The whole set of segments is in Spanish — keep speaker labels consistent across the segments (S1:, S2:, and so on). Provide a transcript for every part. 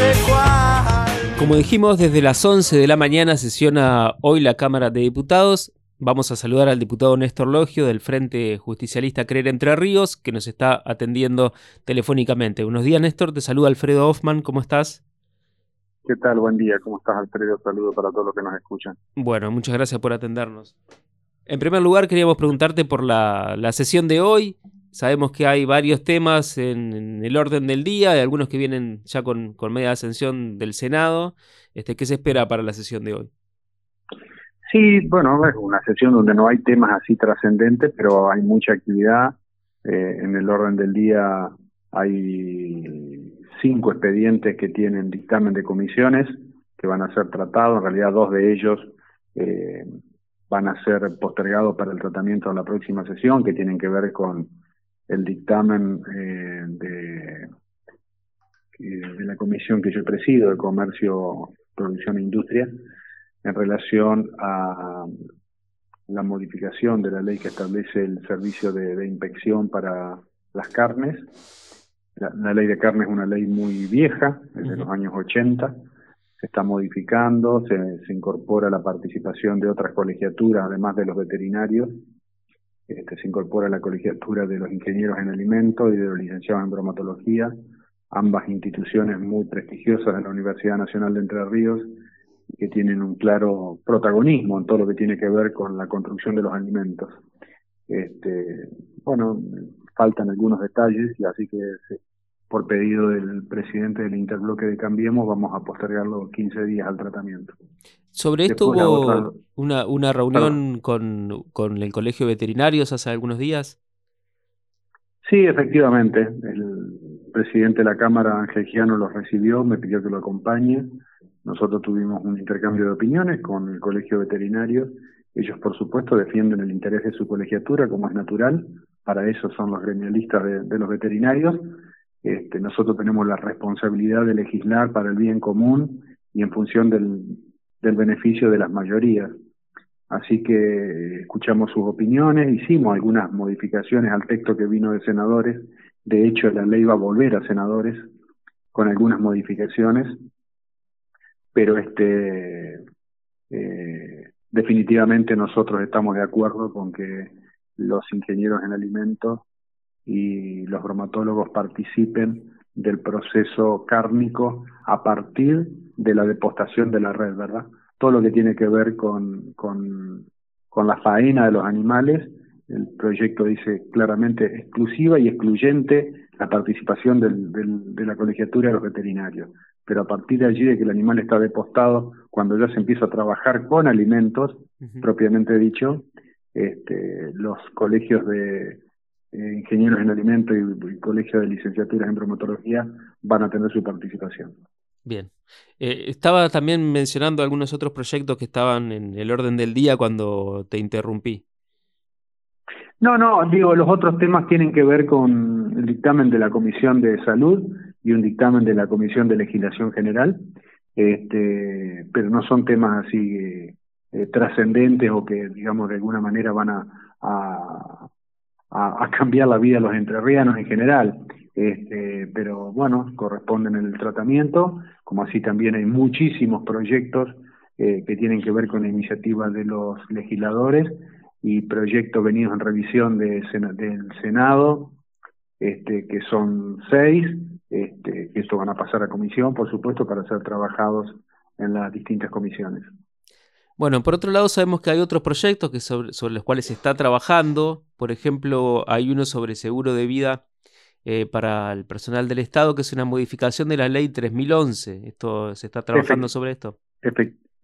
S1: sé cuál.
S2: Como dijimos, desde las 11 de la mañana sesiona hoy la Cámara de Diputados. Vamos a saludar al diputado Néstor Logio del Frente Justicialista Creer Entre Ríos, que nos está atendiendo telefónicamente. Buenos días, Néstor. Te saluda Alfredo Hoffman. ¿Cómo estás?
S3: ¿Qué tal? Buen día. ¿Cómo estás, Alfredo? Saludos para todos los que nos escuchan.
S2: Bueno, muchas gracias por atendernos. En primer lugar, queríamos preguntarte por la, sesión de hoy. Sabemos que hay varios temas en, el orden del día, hay algunos que vienen ya con, media ascensión del Senado. Este, ¿Qué se espera para la sesión de hoy?
S3: Sí, bueno, es una sesión donde no hay temas así trascendentes, pero hay mucha actividad. Eh, en el orden del día hay cinco expedientes que tienen dictamen de comisiones que van a ser tratados. En realidad, dos de ellos eh, van a ser postergados para el tratamiento de la próxima sesión, que tienen que ver con el dictamen eh, de, de la comisión que yo presido, de Comercio, Producción e Industria, en relación a la modificación de la ley que establece el servicio de, inspección para las carnes. La, ley de carne es una ley muy vieja, es de los años 80, se está modificando, se, incorpora la participación de otras colegiaturas, además de los veterinarios, este, se incorpora la colegiatura de los ingenieros en alimentos y de los licenciados en bromatología, ambas instituciones muy prestigiosas de la Universidad Nacional de Entre Ríos, que tienen un claro protagonismo en todo lo que tiene que ver con la construcción de los alimentos. Este, bueno, faltan algunos detalles y así que por pedido del presidente del interbloque de Cambiemos, vamos a postergarlo 15 días al tratamiento.
S2: Sobre esto hubo una, una reunión con, con el Colegio de Veterinarios hace algunos días.
S3: Sí, efectivamente. El presidente de la Cámara, Ángel Giano, lo recibió, me pidió que lo acompañe. Nosotros tuvimos un intercambio de opiniones con el Colegio Veterinario. Ellos, por supuesto, defienden el interés de su colegiatura, como es natural. Para eso son los gremialistas de los veterinarios este, nosotros tenemos la responsabilidad de legislar para el bien común y en función del, beneficio de las mayorías. Así que escuchamos sus opiniones, hicimos algunas modificaciones al texto que vino de senadores. De hecho, la ley va a volver a senadores con algunas modificaciones, pero este eh, definitivamente nosotros estamos de acuerdo con que los ingenieros en alimentos y los bromatólogos participen del proceso cárnico a partir de la depostación de la red, ¿verdad? Todo lo que tiene que ver con, con, con la faena de los animales, el proyecto dice claramente exclusiva y excluyente la participación del, del, de la colegiatura de los veterinarios. Pero a partir de allí, de que el animal está depostado, cuando ya se empieza a trabajar con alimentos, propiamente dicho, este, los colegios de, eh, ingenieros en alimentos y, colegio de licenciaturas en bromatología van a tener su participación.
S2: Bien. Eh, estaba también mencionando algunos otros proyectos que estaban en el orden del día cuando te interrumpí.
S3: No, no, digo, los otros temas tienen que ver con el dictamen de la Comisión de Salud y un dictamen de la Comisión de Legislación General, este, pero no son temas así eh, trascendentes o que, digamos, de alguna manera van a, a, cambiar la vida de los entrerrianos en general. Este, pero bueno, corresponden en el tratamiento, como así también hay muchísimos proyectos eh, que tienen que ver con iniciativas de los legisladores y proyectos venidos en revisión de, del Senado, este, que son seis, este, esto van a pasar a comisión, por supuesto, para ser trabajados en las distintas comisiones.
S2: Bueno, por otro lado sabemos que hay otros proyectos que sobre, los cuales se está trabajando. Por ejemplo, hay uno sobre seguro de vida eh, para el personal del Estado, que es una modificación de la ley 3011. ¿Esto, ¿Se está trabajando sobre esto?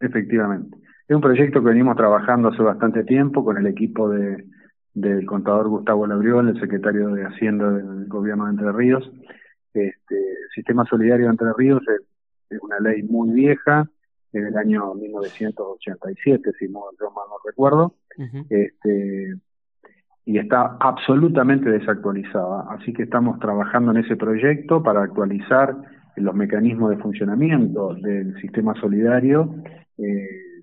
S3: efectivamente. Es un proyecto que venimos trabajando hace bastante tiempo con el equipo de, del contador Gustavo Labriol, el secretario de Hacienda del gobierno de Entre Ríos. Este, Sistema Solidario de Entre Ríos es una ley muy vieja, en el año 1987, si no, yo mal no recuerdo, este, y está absolutamente desactualizada. Así que estamos trabajando en ese proyecto para actualizar los mecanismos de funcionamiento del sistema solidario, eh,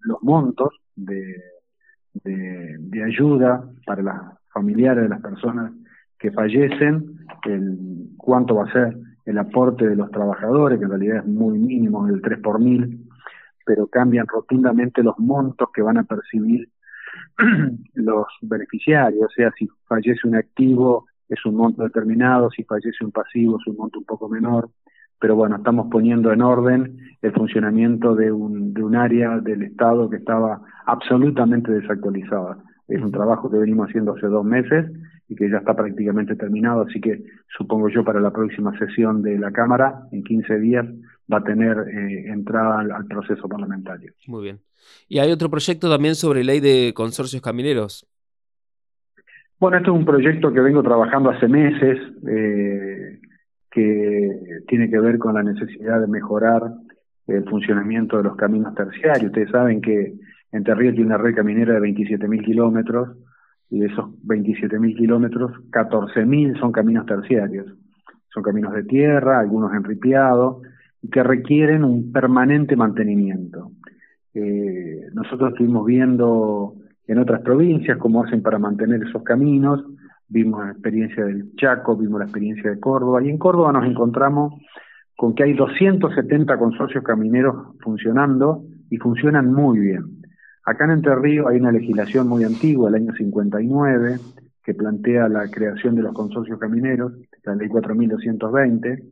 S3: los montos de, de, ayuda para las familiares de las personas que fallecen, el, cuánto va a ser el aporte de los trabajadores, que en realidad es muy mínimo, el 3 por mil, pero cambian rotundamente los montos que van a percibir los beneficiarios, o sea, si fallece un activo es un monto determinado, si fallece un pasivo es un monto un poco menor, pero bueno, estamos poniendo en orden el funcionamiento de un, de un área del Estado que estaba absolutamente desactualizada. Es un trabajo que venimos haciendo hace dos meses y que ya está prácticamente terminado, así que supongo yo para la próxima sesión de la Cámara, en 15 días, va a tener eh, entrada al, proceso parlamentario.
S2: Muy bien. ¿Y hay otro proyecto también sobre ley de consorcios camineros?
S3: Bueno, este es un proyecto que vengo trabajando hace meses. Eh, que tiene que ver con la necesidad de mejorar el funcionamiento de los caminos terciarios. Ustedes saben que Entre Ríos tiene una red caminera de 27.000 kilómetros y de esos 27.000 kilómetros, 14.000 son caminos terciarios. Son caminos de tierra, algunos enripiados, y que requieren un permanente mantenimiento. Eh, nosotros estuvimos viendo en otras provincias cómo hacen para mantener esos caminos, vimos la experiencia del Chaco, vimos la experiencia de Córdoba, y en Córdoba nos encontramos con que hay 270 consorcios camineros funcionando y funcionan muy bien. Acá en Entre Ríos hay una legislación muy antigua, el año 59, que plantea la creación de los consorcios camineros, la ley 4220,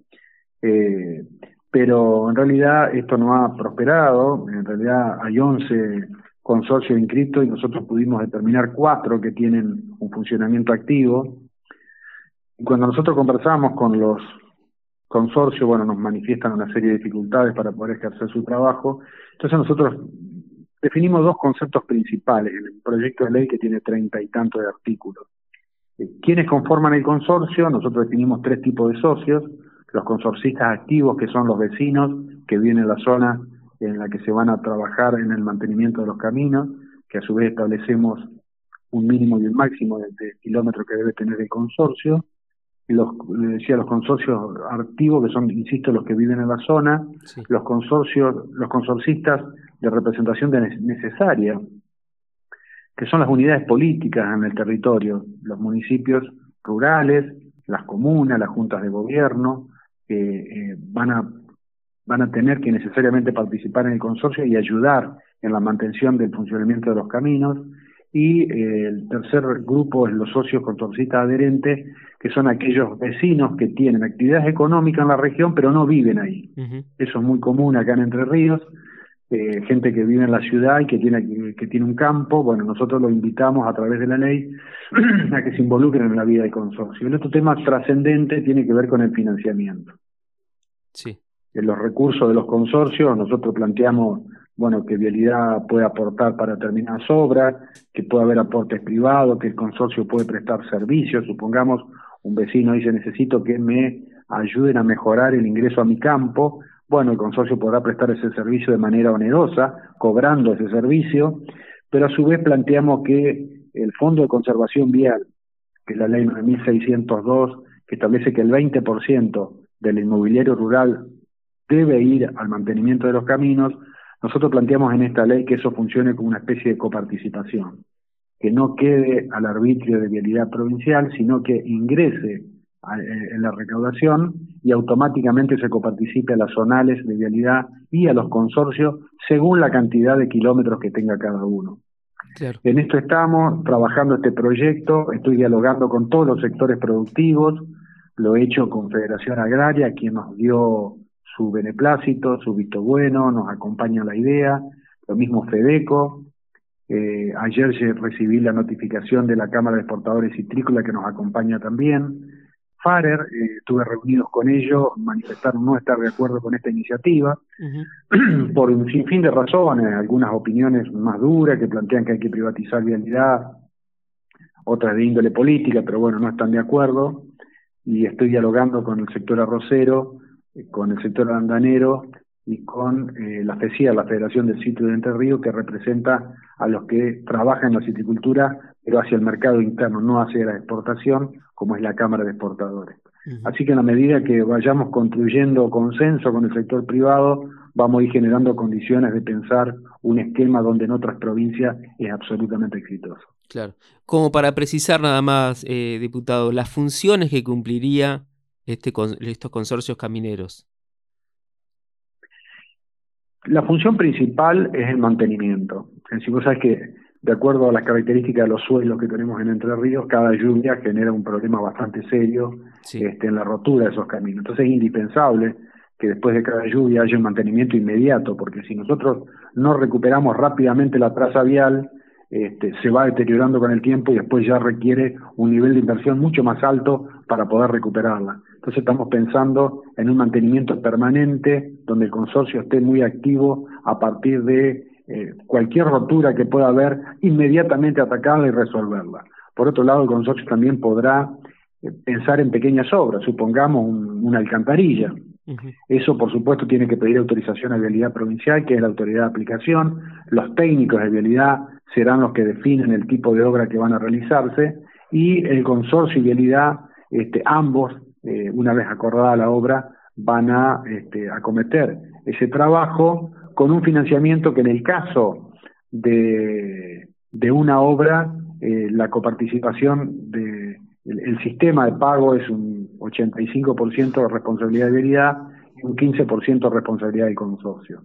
S3: eh, pero en realidad esto no ha prosperado, en realidad hay 11 consorcio inscrito y nosotros pudimos determinar cuatro que tienen un funcionamiento activo. Y cuando nosotros conversamos con los consorcios, bueno, nos manifiestan una serie de dificultades para poder ejercer su trabajo. Entonces nosotros definimos dos conceptos principales en el proyecto de ley que tiene treinta y tantos de artículos. Eh, ¿Quiénes conforman el consorcio? Nosotros definimos tres tipos de socios. Los consorcistas activos, que son los vecinos que viven en la zona en la que se van a trabajar en el mantenimiento de los caminos, que a su vez establecemos un mínimo y un máximo de, kilómetros que debe tener el consorcio. Y los, decía, los consorcios activos, que son, insisto, los que viven en la zona, los consorcios, los consorcistas de representación necesaria, que son las unidades políticas en el territorio, los municipios rurales, las comunas, las juntas de gobierno, que eh, van a van a tener que necesariamente participar en el consorcio y ayudar en la mantención del funcionamiento de los caminos. Y eh, el tercer grupo es los socios consorcistas adherentes, que son aquellos vecinos que tienen actividades económicas en la región, pero no viven ahí. Eso es muy común acá en Entre Ríos. Eh, gente que vive en la ciudad y que tiene, que tiene un campo, bueno, nosotros lo invitamos a través de la ley a que se involucren en la vida del consorcio. El otro tema trascendente tiene que ver con el financiamiento.
S2: Sí
S3: en los recursos de los consorcios, nosotros planteamos bueno, que Vialidad puede aportar para determinadas obras, que puede haber aportes privados, que el consorcio puede prestar servicios. Supongamos un vecino dice necesito que me ayuden a mejorar el ingreso a mi campo. Bueno, el consorcio podrá prestar ese servicio de manera onerosa, cobrando ese servicio, pero a su vez planteamos que el Fondo de Conservación Vial, que es la ley 9602, que establece que el 20% del inmobiliario rural debe ir al mantenimiento de los caminos, nosotros planteamos en esta ley que eso funcione como una especie de coparticipación, que no quede al arbitrio de vialidad provincial, sino que ingrese eh, en la recaudación y automáticamente se coparticipe a las zonales de vialidad y a los consorcios según la cantidad de kilómetros que tenga cada uno. En esto estamos trabajando este proyecto, estoy dialogando con todos los sectores productivos, lo he hecho con Federación Agraria, quien nos dio su beneplácito, su visto bueno, nos acompaña la idea, lo mismo Fedeco. Eh, ayer recibí la notificación de la Cámara de Exportadores Citrícola que nos acompaña también. Farer, eh, estuve reunidos con ellos, manifestaron no estar de acuerdo con esta iniciativa, por un sinfín de razones, algunas opiniones más duras que plantean que hay que privatizar vialidad, otras de índole política, pero bueno, no están de acuerdo, y estoy dialogando con el sector arrocero con el sector andanero y con eh, la FECIA, la Federación del Sitio de Entre Ríos, que representa a los que trabajan en la citricultura, pero hacia el mercado interno, no hacia la exportación, como es la Cámara de Exportadores. Así que en la medida que vayamos construyendo consenso con el sector privado, vamos a ir generando condiciones de pensar un esquema donde en otras provincias es absolutamente exitoso.
S2: Claro. Como para precisar nada más, eh, diputado, las funciones que cumpliría este, estos consorcios camineros?
S3: La función principal es el mantenimiento. Si vos sabes que, de acuerdo a las características de los suelos que tenemos en Entre Ríos, cada lluvia genera un problema bastante serio este, en la rotura de esos caminos. Entonces es indispensable que después de cada lluvia haya un mantenimiento inmediato, porque si nosotros no recuperamos rápidamente la traza vial, este, se va deteriorando con el tiempo y después ya requiere un nivel de inversión mucho más alto para poder recuperarla. Entonces estamos pensando en un mantenimiento permanente donde el consorcio esté muy activo a partir de eh, cualquier rotura que pueda haber, inmediatamente atacarla y resolverla. Por otro lado, el consorcio también podrá eh, pensar en pequeñas obras, supongamos una alcantarilla, eso, por supuesto, tiene que pedir autorización a Vialidad Provincial, que es la autoridad de aplicación. Los técnicos de Vialidad serán los que definen el tipo de obra que van a realizarse y el consorcio y Vialidad, este, ambos, eh, una vez acordada la obra, van a este, acometer ese trabajo con un financiamiento que en el caso de, de una obra, eh, la coparticipación de el sistema de pago es un 85% de responsabilidad de vialidad y un 15% de responsabilidad del consorcio.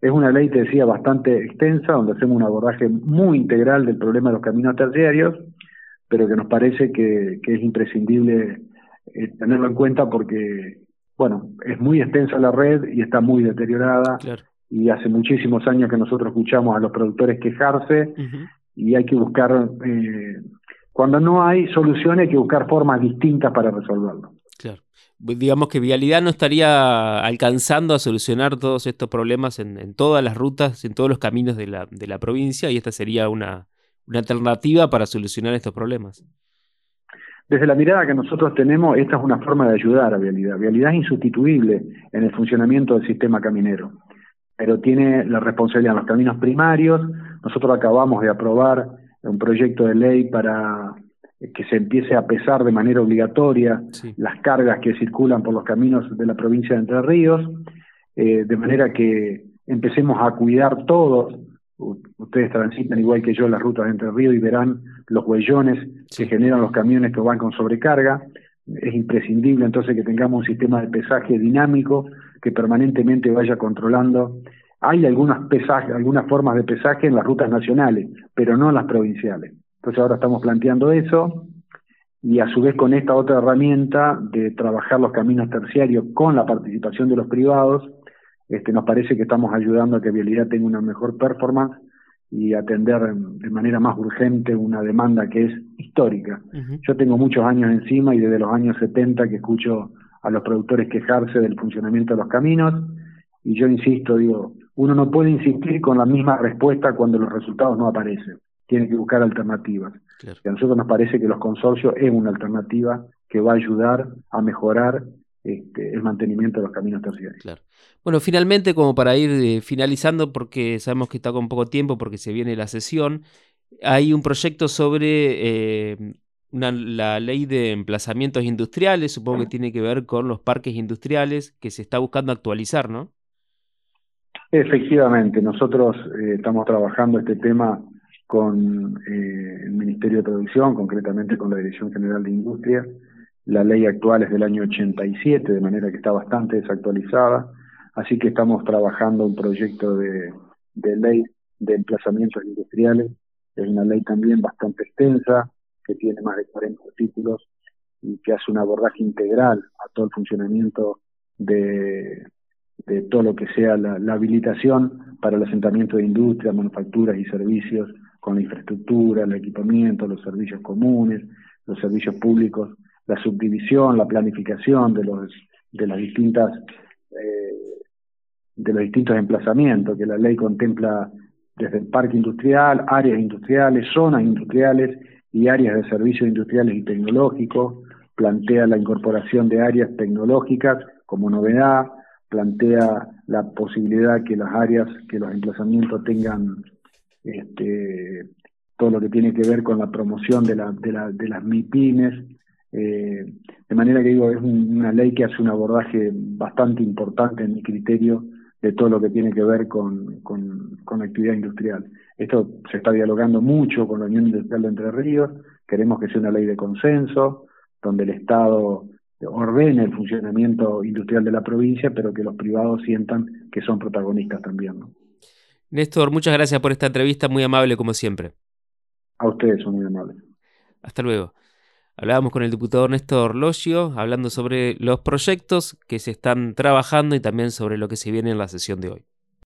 S3: Es una ley, te decía, bastante extensa, donde hacemos un abordaje muy integral del problema de los caminos terciarios, pero que nos parece que, es imprescindible eh, tenerlo en cuenta porque, bueno, es muy extensa la red y está muy deteriorada. Y hace muchísimos años que nosotros escuchamos a los productores quejarse y hay que buscar eh, cuando no hay soluciones hay que buscar formas distintas para resolverlo.
S2: Claro. Digamos que Vialidad no estaría alcanzando a solucionar todos estos problemas en, todas las rutas, en todos los caminos de la, de la provincia y esta sería una, una alternativa para solucionar estos problemas.
S3: Desde la mirada que nosotros tenemos, esta es una forma de ayudar a Vialidad. Vialidad es insustituible en el funcionamiento del sistema caminero, pero tiene la responsabilidad en los caminos primarios. Nosotros acabamos de aprobar un proyecto de ley para que se empiece a pesar de manera obligatoria las cargas que circulan por los caminos de la provincia de Entre Ríos, eh, de manera que empecemos a cuidar todos. Ustedes transitan igual que yo las rutas de Entre Ríos y verán los huellones que generan los camiones que van con sobrecarga. Es imprescindible entonces que tengamos un sistema de pesaje dinámico que permanentemente vaya controlando hay algunas, formas de pesaje en las rutas nacionales, pero no en las provinciales. Entonces ahora estamos planteando eso y a su vez con esta otra herramienta de trabajar los caminos terciarios con la participación de los privados, este, nos parece que estamos ayudando a que Vialidad tenga una mejor performance y atender de manera más urgente una demanda que es histórica. Yo tengo muchos años encima y desde los años 70 que escucho a los productores quejarse del funcionamiento de los caminos y yo insisto, digo, uno no puede insistir con la misma respuesta cuando los resultados no aparecen. Tiene que buscar alternativas. Y a nosotros nos parece que los consorcios es una alternativa que va a ayudar a mejorar este, el mantenimiento de los caminos terciarios.
S2: Claro. Bueno, finalmente, como para ir eh, finalizando, porque sabemos que está con poco tiempo, porque se viene la sesión, hay un proyecto sobre eh, la ley de emplazamientos industriales, supongo que tiene que ver con los parques industriales, que se está buscando actualizar, ¿no?
S3: Efectivamente, nosotros eh, estamos trabajando este tema con eh, el Ministerio de Producción, concretamente con la Dirección General de Industria. La ley actual es del año 87, de manera que está bastante desactualizada, así que estamos trabajando un proyecto de, ley de emplazamientos industriales. Es una ley también bastante extensa, que tiene más de 40 artículos y que hace un abordaje integral a todo el funcionamiento de, de todo lo que sea la, habilitación para el asentamiento de industria, manufacturas y servicios con la infraestructura, el equipamiento, los servicios comunes, los servicios públicos, la subdivisión, la planificación de los de las distintas eh, de los distintos emplazamientos que la ley contempla desde el parque industrial, áreas industriales, zonas industriales y áreas de servicios industriales y tecnológicos, plantea la incorporación de áreas tecnológicas como novedad, plantea la posibilidad que las áreas, que los emplazamientos tengan este, todo lo que tiene que ver con la promoción de, la, de, la, de las MIPIMES, eh, de manera que digo, es una ley que hace un abordaje bastante importante en mi criterio de todo lo que tiene que ver con, con, con actividad industrial. Esto se está dialogando mucho con la Unión Industrial de Entre Ríos, queremos que sea una ley de consenso, donde el Estado ordene el funcionamiento industrial de la provincia, pero que los privados sientan que son protagonistas también. ¿no?
S2: Néstor, muchas gracias por esta entrevista, muy amable como siempre.
S3: A ustedes son muy amables.
S2: Hasta luego. Hablábamos con el diputado Néstor Logio, hablando sobre los proyectos que se están trabajando y también sobre lo que se viene en la sesión de hoy.